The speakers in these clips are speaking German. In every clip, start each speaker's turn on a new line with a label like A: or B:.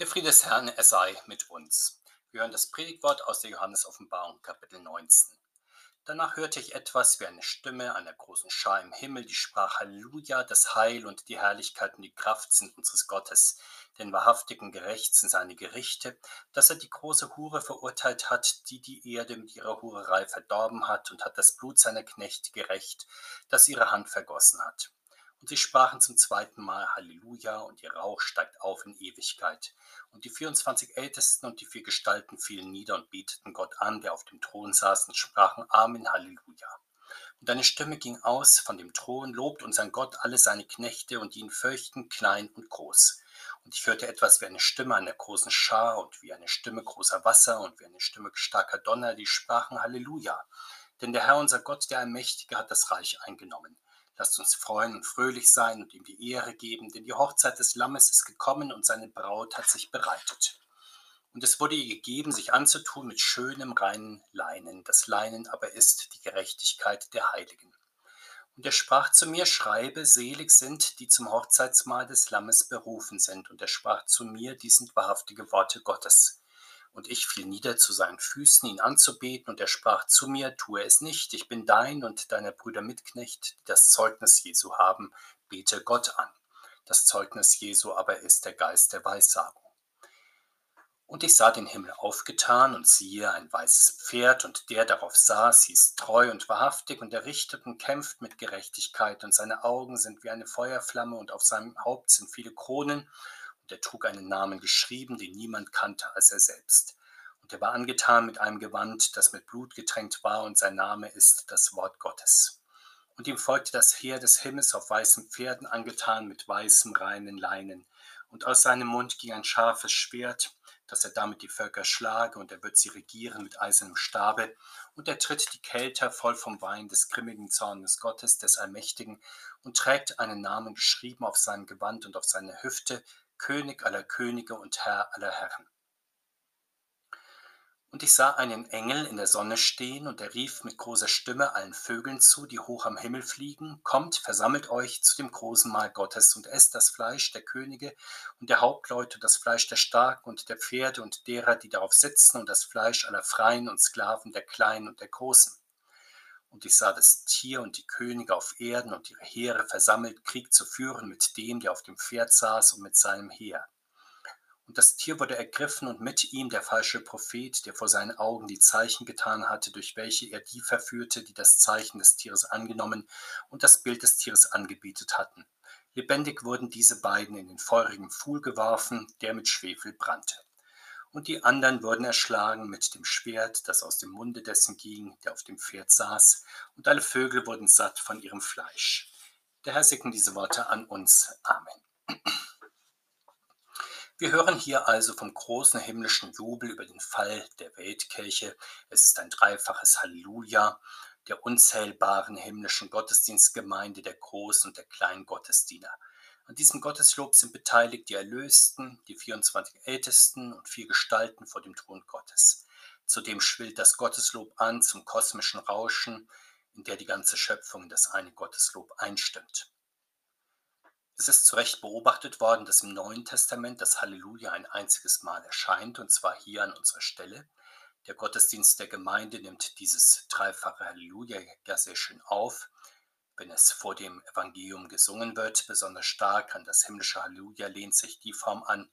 A: Der Friede des Herrn, er sei mit uns. Wir hören das Predigtwort aus der Johannes-Offenbarung, Kapitel 19. Danach hörte ich etwas wie eine Stimme einer großen Schar im Himmel, die sprach: Halleluja, das Heil und die Herrlichkeit und die Kraft sind unseres Gottes. Denn wahrhaftig und gerecht sind seine Gerichte, dass er die große Hure verurteilt hat, die die Erde mit ihrer Hurerei verdorben hat, und hat das Blut seiner Knechte gerecht, das ihre Hand vergossen hat. Und sie sprachen zum zweiten Mal Halleluja, und ihr Rauch steigt auf in Ewigkeit. Und die 24 Ältesten und die vier Gestalten fielen nieder und beteten Gott an, der auf dem Thron saß, und sprachen Amen, Halleluja. Und eine Stimme ging aus von dem Thron, lobt unseren Gott alle seine Knechte und die ihn fürchten, klein und groß. Und ich hörte etwas wie eine Stimme einer großen Schar und wie eine Stimme großer Wasser und wie eine Stimme starker Donner, die sprachen Halleluja. Denn der Herr unser Gott, der Allmächtige, hat das Reich eingenommen. Lasst uns freuen und fröhlich sein und ihm die Ehre geben, denn die Hochzeit des Lammes ist gekommen und seine Braut hat sich bereitet. Und es wurde ihr gegeben, sich anzutun mit schönem, reinen Leinen. Das Leinen aber ist die Gerechtigkeit der Heiligen. Und er sprach zu mir, schreibe, selig sind, die zum Hochzeitsmahl des Lammes berufen sind. Und er sprach zu mir, die sind wahrhaftige Worte Gottes. Und ich fiel nieder zu seinen Füßen, ihn anzubeten, und er sprach zu mir, tue es nicht, ich bin dein und deiner Brüder Mitknecht, die das Zeugnis Jesu haben, bete Gott an. Das Zeugnis Jesu aber ist der Geist der Weissagung. Und ich sah den Himmel aufgetan und siehe ein weißes Pferd, und der darauf saß, hieß treu und wahrhaftig, und er richtet und kämpft mit Gerechtigkeit, und seine Augen sind wie eine Feuerflamme, und auf seinem Haupt sind viele Kronen, und er trug einen Namen geschrieben, den niemand kannte als er selbst. Und er war angetan mit einem Gewand, das mit Blut getränkt war, und sein Name ist das Wort Gottes. Und ihm folgte das Heer des Himmels auf weißen Pferden, angetan mit weißem, reinen Leinen. Und aus seinem Mund ging ein scharfes Schwert, dass er damit die Völker schlage, und er wird sie regieren mit eisernem Stabe. Und er tritt die Kelter voll vom Wein des grimmigen Zornes Gottes, des Allmächtigen, und trägt einen Namen geschrieben auf seinem Gewand und auf seine Hüfte, König aller Könige und Herr aller Herren. Und ich sah einen Engel in der Sonne stehen, und er rief mit großer Stimme allen Vögeln zu, die hoch am Himmel fliegen, Kommt, versammelt euch zu dem großen Mahl Gottes und esst das Fleisch der Könige und der Hauptleute, das Fleisch der Starken und der Pferde und derer, die darauf sitzen, und das Fleisch aller Freien und Sklaven, der Kleinen und der Großen. Und ich sah das Tier und die Könige auf Erden und ihre Heere versammelt, Krieg zu führen mit dem, der auf dem Pferd saß und mit seinem Heer. Und das Tier wurde ergriffen und mit ihm der falsche Prophet, der vor seinen Augen die Zeichen getan hatte, durch welche er die verführte, die das Zeichen des Tieres angenommen und das Bild des Tieres angebetet hatten. Lebendig wurden diese beiden in den feurigen Pfuhl geworfen, der mit Schwefel brannte und die anderen wurden erschlagen mit dem Schwert, das aus dem Munde dessen ging, der auf dem Pferd saß, und alle Vögel wurden satt von ihrem Fleisch. Der Herr segne diese Worte an uns. Amen. Wir hören hier also vom großen himmlischen Jubel über den Fall der Weltkirche. Es ist ein dreifaches Halleluja der unzählbaren himmlischen Gottesdienstgemeinde, der großen und der kleinen Gottesdiener. An diesem Gotteslob sind beteiligt die Erlösten, die 24 Ältesten und vier Gestalten vor dem Thron Gottes. Zudem schwillt das Gotteslob an zum kosmischen Rauschen, in der die ganze Schöpfung in das eine Gotteslob einstimmt. Es ist zu Recht beobachtet worden, dass im Neuen Testament das Halleluja ein einziges Mal erscheint, und zwar hier an unserer Stelle. Der Gottesdienst der Gemeinde nimmt dieses dreifache Halleluja ja sehr schön auf wenn es vor dem Evangelium gesungen wird, besonders stark an das himmlische Halleluja lehnt sich die Form an,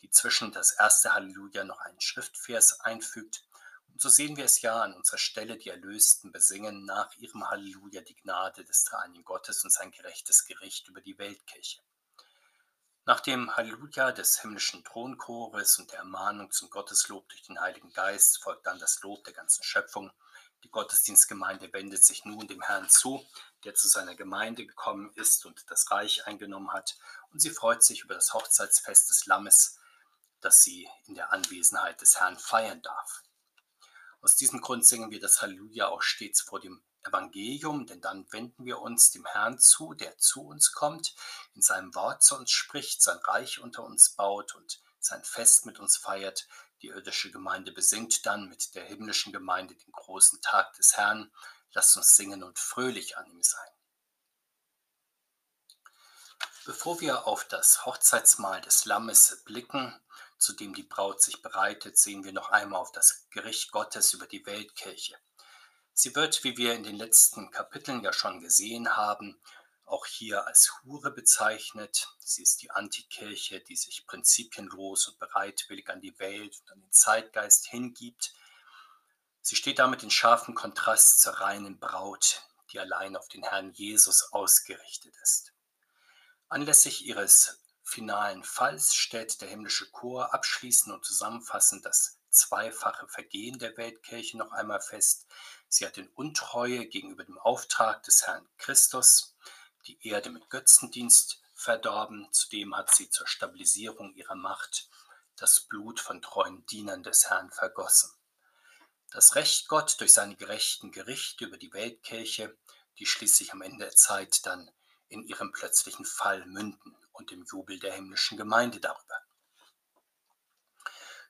A: die zwischen das erste Halleluja noch einen Schriftvers einfügt. Und so sehen wir es ja an unserer Stelle, die Erlösten besingen nach ihrem Halleluja die Gnade des dreieinigen Gottes und sein gerechtes Gericht über die Weltkirche. Nach dem Halleluja des himmlischen Thronchores und der Ermahnung zum Gotteslob durch den Heiligen Geist folgt dann das Lob der ganzen Schöpfung. Die Gottesdienstgemeinde wendet sich nun dem Herrn zu, der zu seiner Gemeinde gekommen ist und das Reich eingenommen hat, und sie freut sich über das Hochzeitsfest des Lammes, das sie in der Anwesenheit des Herrn feiern darf. Aus diesem Grund singen wir das Halleluja auch stets vor dem Evangelium, denn dann wenden wir uns dem Herrn zu, der zu uns kommt, in seinem Wort zu uns spricht, sein Reich unter uns baut und sein Fest mit uns feiert. Die irdische Gemeinde besingt dann mit der himmlischen Gemeinde den großen Tag des Herrn Lasst uns singen und fröhlich an ihm sein. Bevor wir auf das Hochzeitsmahl des Lammes blicken, zu dem die Braut sich bereitet, sehen wir noch einmal auf das Gericht Gottes über die Weltkirche. Sie wird, wie wir in den letzten Kapiteln ja schon gesehen haben, auch hier als Hure bezeichnet. Sie ist die Antikirche, die sich prinzipienlos und bereitwillig an die Welt und an den Zeitgeist hingibt. Sie steht damit in scharfem Kontrast zur reinen Braut, die allein auf den Herrn Jesus ausgerichtet ist. Anlässlich ihres finalen Falls stellt der himmlische Chor abschließend und zusammenfassend das zweifache Vergehen der Weltkirche noch einmal fest. Sie hat in Untreue gegenüber dem Auftrag des Herrn Christus die Erde mit Götzendienst verdorben. Zudem hat sie zur Stabilisierung ihrer Macht das Blut von treuen Dienern des Herrn vergossen. Das Recht Gott durch seine gerechten Gerichte über die Weltkirche, die schließlich am Ende der Zeit dann in ihrem plötzlichen Fall münden und dem Jubel der himmlischen Gemeinde darüber.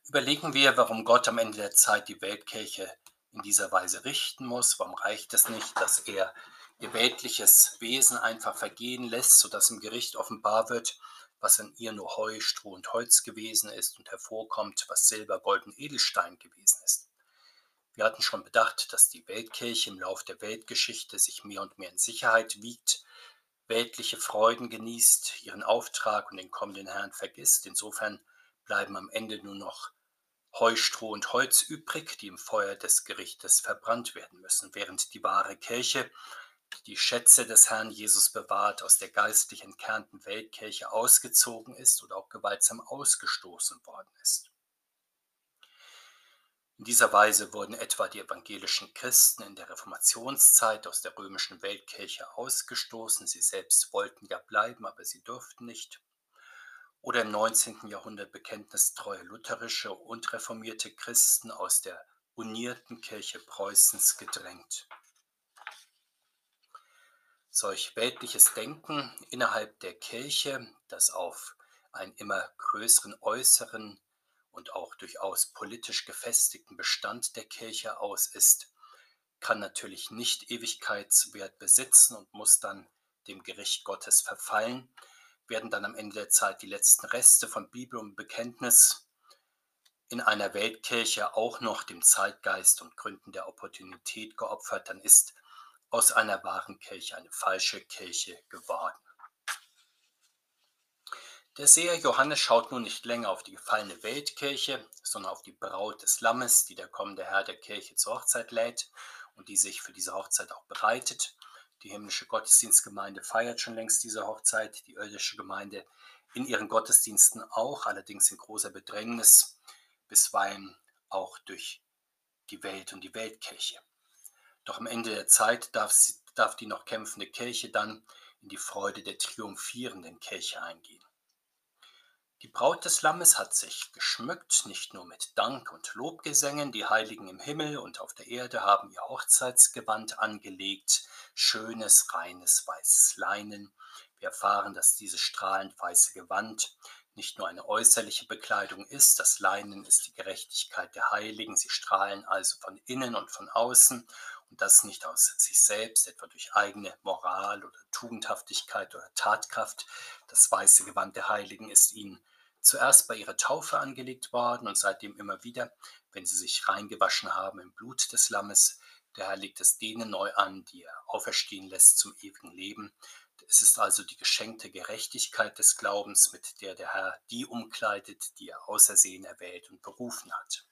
A: Überlegen wir, warum Gott am Ende der Zeit die Weltkirche in dieser Weise richten muss. Warum reicht es nicht, dass er ihr weltliches Wesen einfach vergehen lässt, sodass im Gericht offenbar wird, was in ihr nur Heu, Stroh und Holz gewesen ist und hervorkommt, was Silber, Gold und Edelstein gewesen ist. Wir hatten schon bedacht, dass die Weltkirche im Lauf der Weltgeschichte sich mehr und mehr in Sicherheit wiegt, weltliche Freuden genießt, ihren Auftrag und den kommenden Herrn vergisst. Insofern bleiben am Ende nur noch Heu, Stroh und Holz übrig, die im Feuer des Gerichtes verbrannt werden müssen, während die wahre Kirche die Schätze des Herrn Jesus bewahrt, aus der geistlich entkernten Weltkirche ausgezogen ist oder auch gewaltsam ausgestoßen worden ist. In dieser Weise wurden etwa die evangelischen Christen in der Reformationszeit aus der römischen Weltkirche ausgestoßen. Sie selbst wollten ja bleiben, aber sie durften nicht. Oder im 19. Jahrhundert bekenntnistreue lutherische und reformierte Christen aus der unierten Kirche Preußens gedrängt. Solch weltliches Denken innerhalb der Kirche, das auf einen immer größeren äußeren und auch durchaus politisch gefestigten Bestand der Kirche aus ist, kann natürlich nicht Ewigkeitswert besitzen und muss dann dem Gericht Gottes verfallen, werden dann am Ende der Zeit die letzten Reste von Bibel und Bekenntnis in einer Weltkirche auch noch dem Zeitgeist und Gründen der Opportunität geopfert, dann ist aus einer wahren Kirche eine falsche Kirche geworden. Der Seher Johannes schaut nun nicht länger auf die gefallene Weltkirche, sondern auf die Braut des Lammes, die der kommende Herr der Kirche zur Hochzeit lädt und die sich für diese Hochzeit auch bereitet. Die himmlische Gottesdienstgemeinde feiert schon längst diese Hochzeit, die irdische Gemeinde in ihren Gottesdiensten auch, allerdings in großer Bedrängnis, bisweilen auch durch die Welt und die Weltkirche. Doch am Ende der Zeit darf, sie, darf die noch kämpfende Kirche dann in die Freude der triumphierenden Kirche eingehen. Die Braut des Lammes hat sich geschmückt, nicht nur mit Dank und Lobgesängen, die Heiligen im Himmel und auf der Erde haben ihr Hochzeitsgewand angelegt, schönes, reines, weißes Leinen. Wir erfahren, dass dieses strahlend weiße Gewand nicht nur eine äußerliche Bekleidung ist, das Leinen ist die Gerechtigkeit der Heiligen, sie strahlen also von innen und von außen das nicht aus sich selbst, etwa durch eigene Moral oder Tugendhaftigkeit oder Tatkraft. Das weiße Gewand der Heiligen ist ihnen zuerst bei ihrer Taufe angelegt worden und seitdem immer wieder, wenn sie sich reingewaschen haben im Blut des Lammes. Der Herr legt es denen neu an, die er auferstehen lässt zum ewigen Leben. Es ist also die geschenkte Gerechtigkeit des Glaubens, mit der der Herr die umkleidet, die er außersehen erwählt und berufen hat.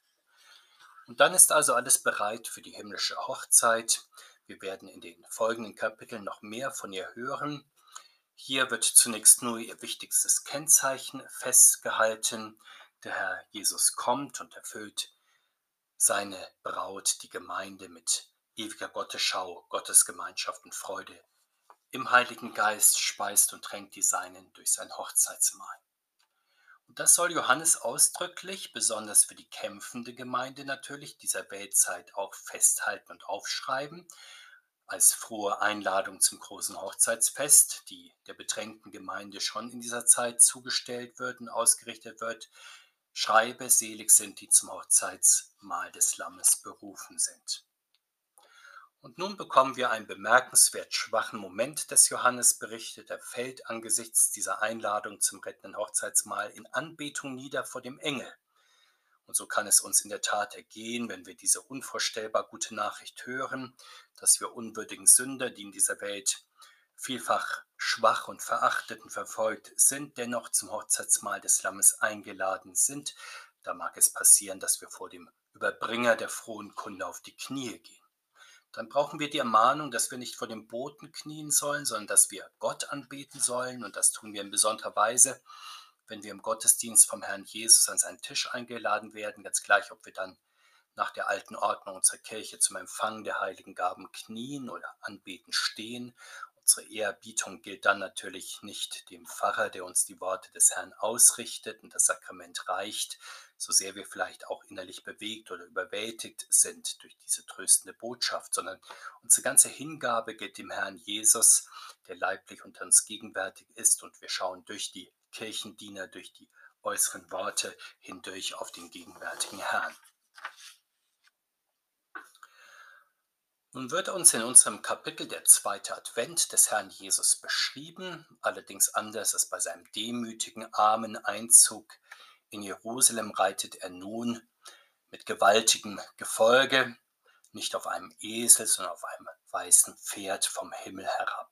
A: Und dann ist also alles bereit für die himmlische Hochzeit. Wir werden in den folgenden Kapiteln noch mehr von ihr hören. Hier wird zunächst nur ihr wichtigstes Kennzeichen festgehalten. Der Herr Jesus kommt und erfüllt seine Braut, die Gemeinde, mit ewiger Gottesschau, Gottesgemeinschaft und Freude. Im Heiligen Geist speist und tränkt die Seinen durch sein Hochzeitsmahl. Das soll Johannes ausdrücklich, besonders für die kämpfende Gemeinde natürlich, dieser Weltzeit auch festhalten und aufschreiben, als frohe Einladung zum großen Hochzeitsfest, die der bedrängten Gemeinde schon in dieser Zeit zugestellt wird und ausgerichtet wird. Schreibe, selig sind, die zum Hochzeitsmahl des Lammes berufen sind. Und nun bekommen wir einen bemerkenswert schwachen Moment des Johannes berichtet. Er fällt angesichts dieser Einladung zum rettenden Hochzeitsmahl in Anbetung nieder vor dem Engel. Und so kann es uns in der Tat ergehen, wenn wir diese unvorstellbar gute Nachricht hören, dass wir unwürdigen Sünder, die in dieser Welt vielfach schwach und verachtet und verfolgt sind, dennoch zum Hochzeitsmahl des Lammes eingeladen sind. Da mag es passieren, dass wir vor dem Überbringer der frohen Kunde auf die Knie gehen dann brauchen wir die Ermahnung, dass wir nicht vor dem Boten knien sollen, sondern dass wir Gott anbeten sollen. Und das tun wir in besonderer Weise, wenn wir im Gottesdienst vom Herrn Jesus an seinen Tisch eingeladen werden, ganz gleich, ob wir dann nach der alten Ordnung unserer Kirche zum Empfang der heiligen Gaben knien oder anbeten stehen. Unsere Ehrerbietung gilt dann natürlich nicht dem Pfarrer, der uns die Worte des Herrn ausrichtet und das Sakrament reicht, so sehr wir vielleicht auch innerlich bewegt oder überwältigt sind durch diese tröstende Botschaft, sondern unsere ganze Hingabe gilt dem Herrn Jesus, der leiblich unter uns gegenwärtig ist und wir schauen durch die Kirchendiener, durch die äußeren Worte hindurch auf den gegenwärtigen Herrn. Nun wird uns in unserem Kapitel der zweite Advent des Herrn Jesus beschrieben, allerdings anders als bei seinem demütigen, armen Einzug in Jerusalem reitet er nun mit gewaltigem Gefolge, nicht auf einem Esel, sondern auf einem weißen Pferd vom Himmel herab.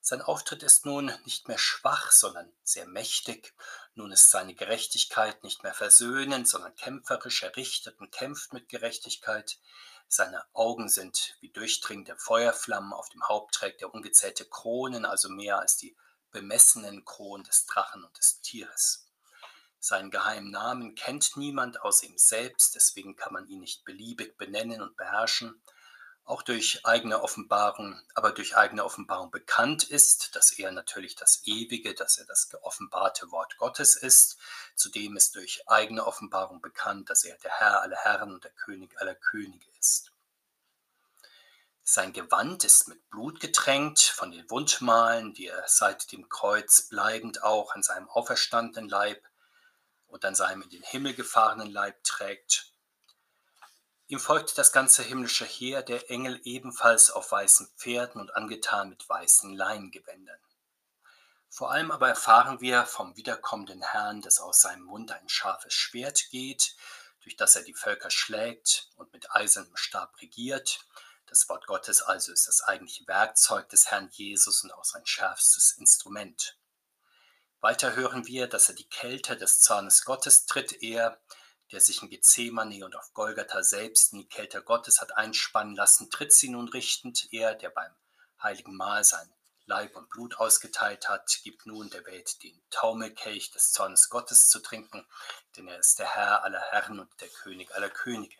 A: Sein Auftritt ist nun nicht mehr schwach, sondern sehr mächtig. Nun ist seine Gerechtigkeit nicht mehr versöhnend, sondern kämpferisch. Er richtet und kämpft mit Gerechtigkeit. Seine Augen sind wie durchdringende Feuerflammen. Auf dem Haupt trägt er ungezählte Kronen, also mehr als die bemessenen Kronen des Drachen und des Tieres. Seinen geheimen Namen kennt niemand außer ihm selbst, deswegen kann man ihn nicht beliebig benennen und beherrschen. Auch durch eigene Offenbarung, aber durch eigene Offenbarung bekannt ist, dass er natürlich das Ewige, dass er das geoffenbarte Wort Gottes ist. Zudem ist durch eigene Offenbarung bekannt, dass er der Herr aller Herren und der König aller Könige ist. Sein Gewand ist mit Blut getränkt von den Wundmalen, die er seit dem Kreuz bleibend auch an seinem auferstandenen Leib und an seinem in den Himmel gefahrenen Leib trägt. Ihm folgt das ganze himmlische Heer, der Engel ebenfalls auf weißen Pferden und angetan mit weißen Leingewändern. Vor allem aber erfahren wir vom wiederkommenden Herrn, dass aus seinem Mund ein scharfes Schwert geht, durch das er die Völker schlägt und mit eisernem Stab regiert. Das Wort Gottes also ist das eigentliche Werkzeug des Herrn Jesus und auch sein schärfstes Instrument. Weiter hören wir, dass er die Kälte des Zornes Gottes tritt, er, der sich in Gethsemane und auf Golgatha selbst in die Kälte Gottes hat einspannen lassen, tritt sie nun richtend, er, der beim heiligen Mahl sein Leib und Blut ausgeteilt hat, gibt nun der Welt den Taumelkelch des Zornes Gottes zu trinken, denn er ist der Herr aller Herren und der König aller Könige.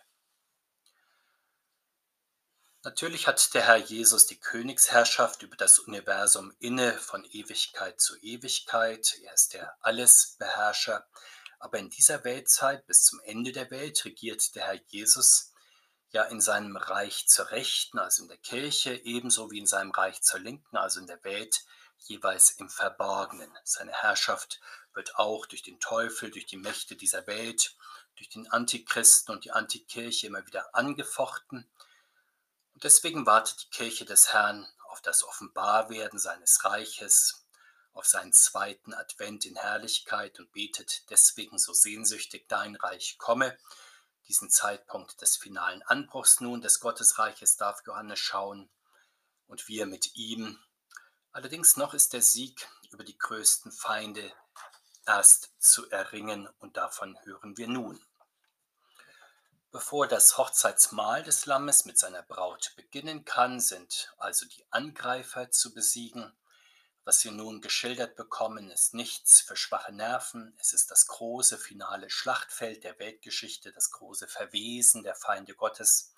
A: Natürlich hat der Herr Jesus die Königsherrschaft über das Universum inne von Ewigkeit zu Ewigkeit. Er ist der Allesbeherrscher. Aber in dieser Weltzeit bis zum Ende der Welt regiert der Herr Jesus ja in seinem Reich zur Rechten, also in der Kirche, ebenso wie in seinem Reich zur Linken, also in der Welt, jeweils im Verborgenen. Seine Herrschaft wird auch durch den Teufel, durch die Mächte dieser Welt, durch den Antichristen und die Antikirche immer wieder angefochten. Und deswegen wartet die Kirche des Herrn auf das Offenbarwerden seines Reiches, auf seinen zweiten Advent in Herrlichkeit und betet deswegen so sehnsüchtig, dein Reich komme. Diesen Zeitpunkt des finalen Anbruchs nun des Gottesreiches darf Johannes schauen und wir mit ihm. Allerdings noch ist der Sieg über die größten Feinde erst zu erringen und davon hören wir nun. Bevor das Hochzeitsmahl des Lammes mit seiner Braut beginnen kann, sind also die Angreifer zu besiegen. Was wir nun geschildert bekommen, ist nichts für schwache Nerven. Es ist das große finale Schlachtfeld der Weltgeschichte, das große Verwesen der Feinde Gottes.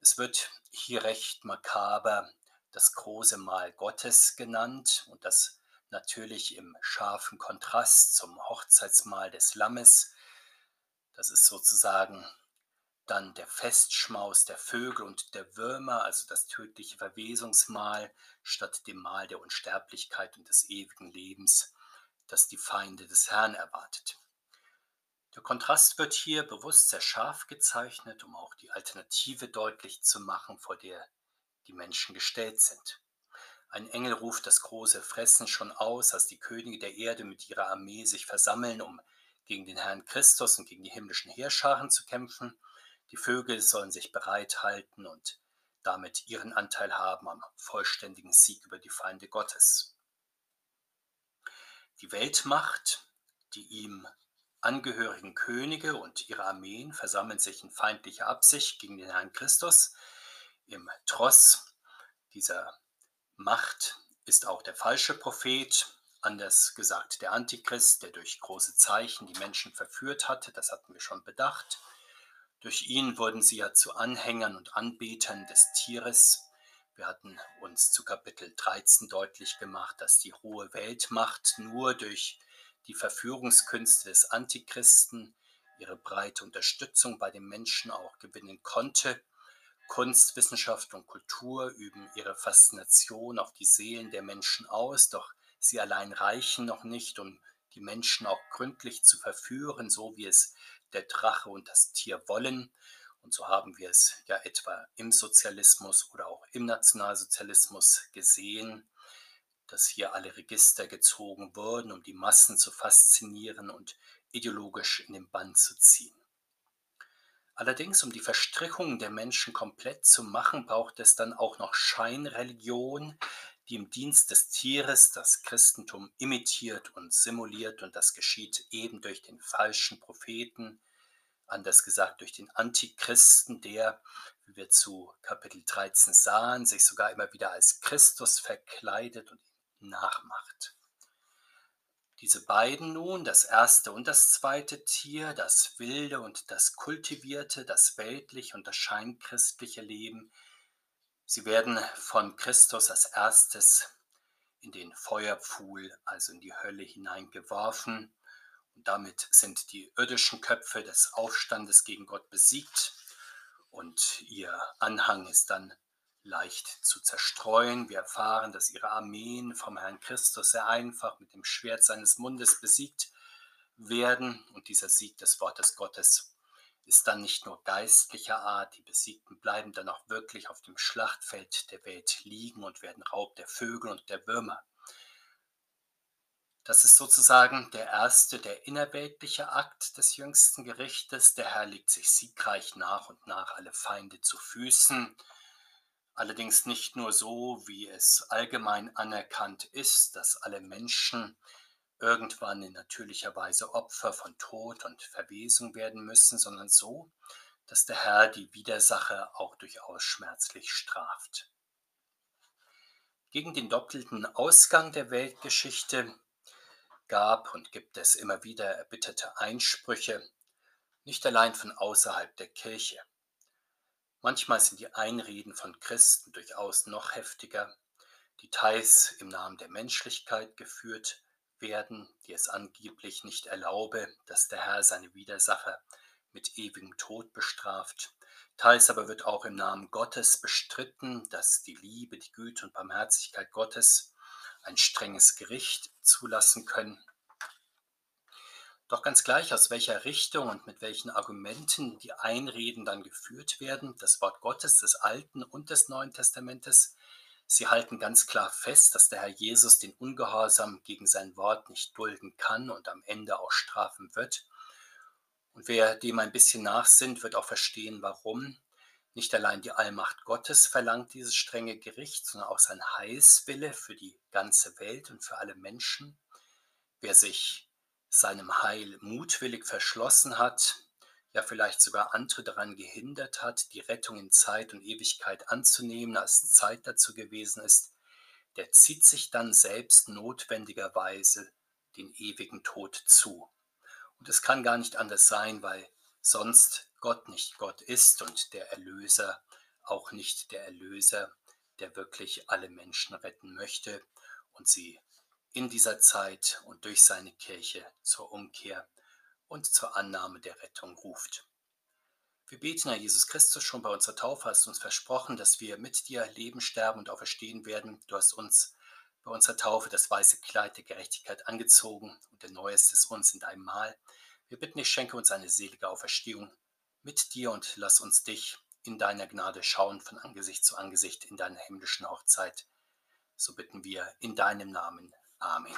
A: Es wird hier recht makaber das große Mahl Gottes genannt und das natürlich im scharfen Kontrast zum Hochzeitsmahl des Lammes. Das ist sozusagen dann der Festschmaus der Vögel und der Würmer, also das tödliche Verwesungsmahl, statt dem Mahl der Unsterblichkeit und des ewigen Lebens, das die Feinde des Herrn erwartet. Der Kontrast wird hier bewusst sehr scharf gezeichnet, um auch die Alternative deutlich zu machen, vor der die Menschen gestellt sind. Ein Engel ruft das große Fressen schon aus, als die Könige der Erde mit ihrer Armee sich versammeln, um gegen den Herrn Christus und gegen die himmlischen Heerscharen zu kämpfen. Die Vögel sollen sich bereithalten und damit ihren Anteil haben am vollständigen Sieg über die Feinde Gottes. Die Weltmacht, die ihm angehörigen Könige und ihre Armeen versammeln sich in feindlicher Absicht gegen den Herrn Christus. Im Tross dieser Macht ist auch der falsche Prophet, anders gesagt der Antichrist, der durch große Zeichen die Menschen verführt hatte, das hatten wir schon bedacht. Durch ihn wurden sie ja zu Anhängern und Anbetern des Tieres. Wir hatten uns zu Kapitel 13 deutlich gemacht, dass die hohe Weltmacht nur durch die Verführungskünste des Antichristen ihre breite Unterstützung bei den Menschen auch gewinnen konnte. Kunst, Wissenschaft und Kultur üben ihre Faszination auf die Seelen der Menschen aus, doch sie allein reichen noch nicht, um die Menschen auch gründlich zu verführen, so wie es der Drache und das Tier wollen. Und so haben wir es ja etwa im Sozialismus oder auch im Nationalsozialismus gesehen, dass hier alle Register gezogen wurden, um die Massen zu faszinieren und ideologisch in den Bann zu ziehen. Allerdings, um die Verstrickungen der Menschen komplett zu machen, braucht es dann auch noch Scheinreligion, die im Dienst des Tieres das Christentum imitiert und simuliert und das geschieht eben durch den falschen Propheten, anders gesagt durch den Antichristen, der, wie wir zu Kapitel 13 sahen, sich sogar immer wieder als Christus verkleidet und nachmacht. Diese beiden nun, das erste und das zweite Tier, das wilde und das kultivierte, das weltliche und das scheinchristliche Leben, sie werden von Christus als erstes in den Feuerpfuhl, also in die Hölle hineingeworfen. Und damit sind die irdischen Köpfe des Aufstandes gegen Gott besiegt und ihr Anhang ist dann leicht zu zerstreuen. Wir erfahren, dass ihre Armeen vom Herrn Christus sehr einfach mit dem Schwert seines Mundes besiegt werden. Und dieser Sieg des Wortes Gottes ist dann nicht nur geistlicher Art, die Besiegten bleiben dann auch wirklich auf dem Schlachtfeld der Welt liegen und werden Raub der Vögel und der Würmer. Das ist sozusagen der erste, der innerweltliche Akt des jüngsten Gerichtes. Der Herr legt sich siegreich nach und nach alle Feinde zu Füßen allerdings nicht nur so, wie es allgemein anerkannt ist, dass alle Menschen irgendwann in natürlicher Weise Opfer von Tod und Verwesung werden müssen, sondern so, dass der Herr die Widersacher auch durchaus schmerzlich straft. Gegen den doppelten Ausgang der Weltgeschichte gab und gibt es immer wieder erbitterte Einsprüche, nicht allein von außerhalb der Kirche. Manchmal sind die Einreden von Christen durchaus noch heftiger, die teils im Namen der Menschlichkeit geführt werden, die es angeblich nicht erlaube, dass der Herr seine Widersacher mit ewigem Tod bestraft. Teils aber wird auch im Namen Gottes bestritten, dass die Liebe, die Güte und Barmherzigkeit Gottes ein strenges Gericht zulassen können. Doch ganz gleich, aus welcher Richtung und mit welchen Argumenten die Einreden dann geführt werden, das Wort Gottes des Alten und des Neuen Testamentes, sie halten ganz klar fest, dass der Herr Jesus den Ungehorsam gegen sein Wort nicht dulden kann und am Ende auch strafen wird. Und wer dem ein bisschen nachsinnt, wird auch verstehen, warum. Nicht allein die Allmacht Gottes verlangt dieses strenge Gericht, sondern auch sein Heilswille für die ganze Welt und für alle Menschen. Wer sich seinem Heil mutwillig verschlossen hat, ja vielleicht sogar andere daran gehindert hat, die Rettung in Zeit und Ewigkeit anzunehmen, als Zeit dazu gewesen ist, der zieht sich dann selbst notwendigerweise den ewigen Tod zu. Und es kann gar nicht anders sein, weil sonst Gott nicht Gott ist und der Erlöser auch nicht der Erlöser, der wirklich alle Menschen retten möchte und sie in dieser Zeit und durch seine Kirche zur Umkehr und zur Annahme der Rettung ruft. Wir beten, Herr Jesus Christus, schon bei unserer Taufe hast du uns versprochen, dass wir mit dir leben, sterben und auferstehen werden. Du hast uns bei unserer Taufe das weiße Kleid der Gerechtigkeit angezogen und erneuerst es uns in deinem Mahl. Wir bitten dich, schenke uns eine selige Auferstehung mit dir und lass uns dich in deiner Gnade schauen von Angesicht zu Angesicht in deiner himmlischen Hochzeit. So bitten wir in deinem Namen. Amen.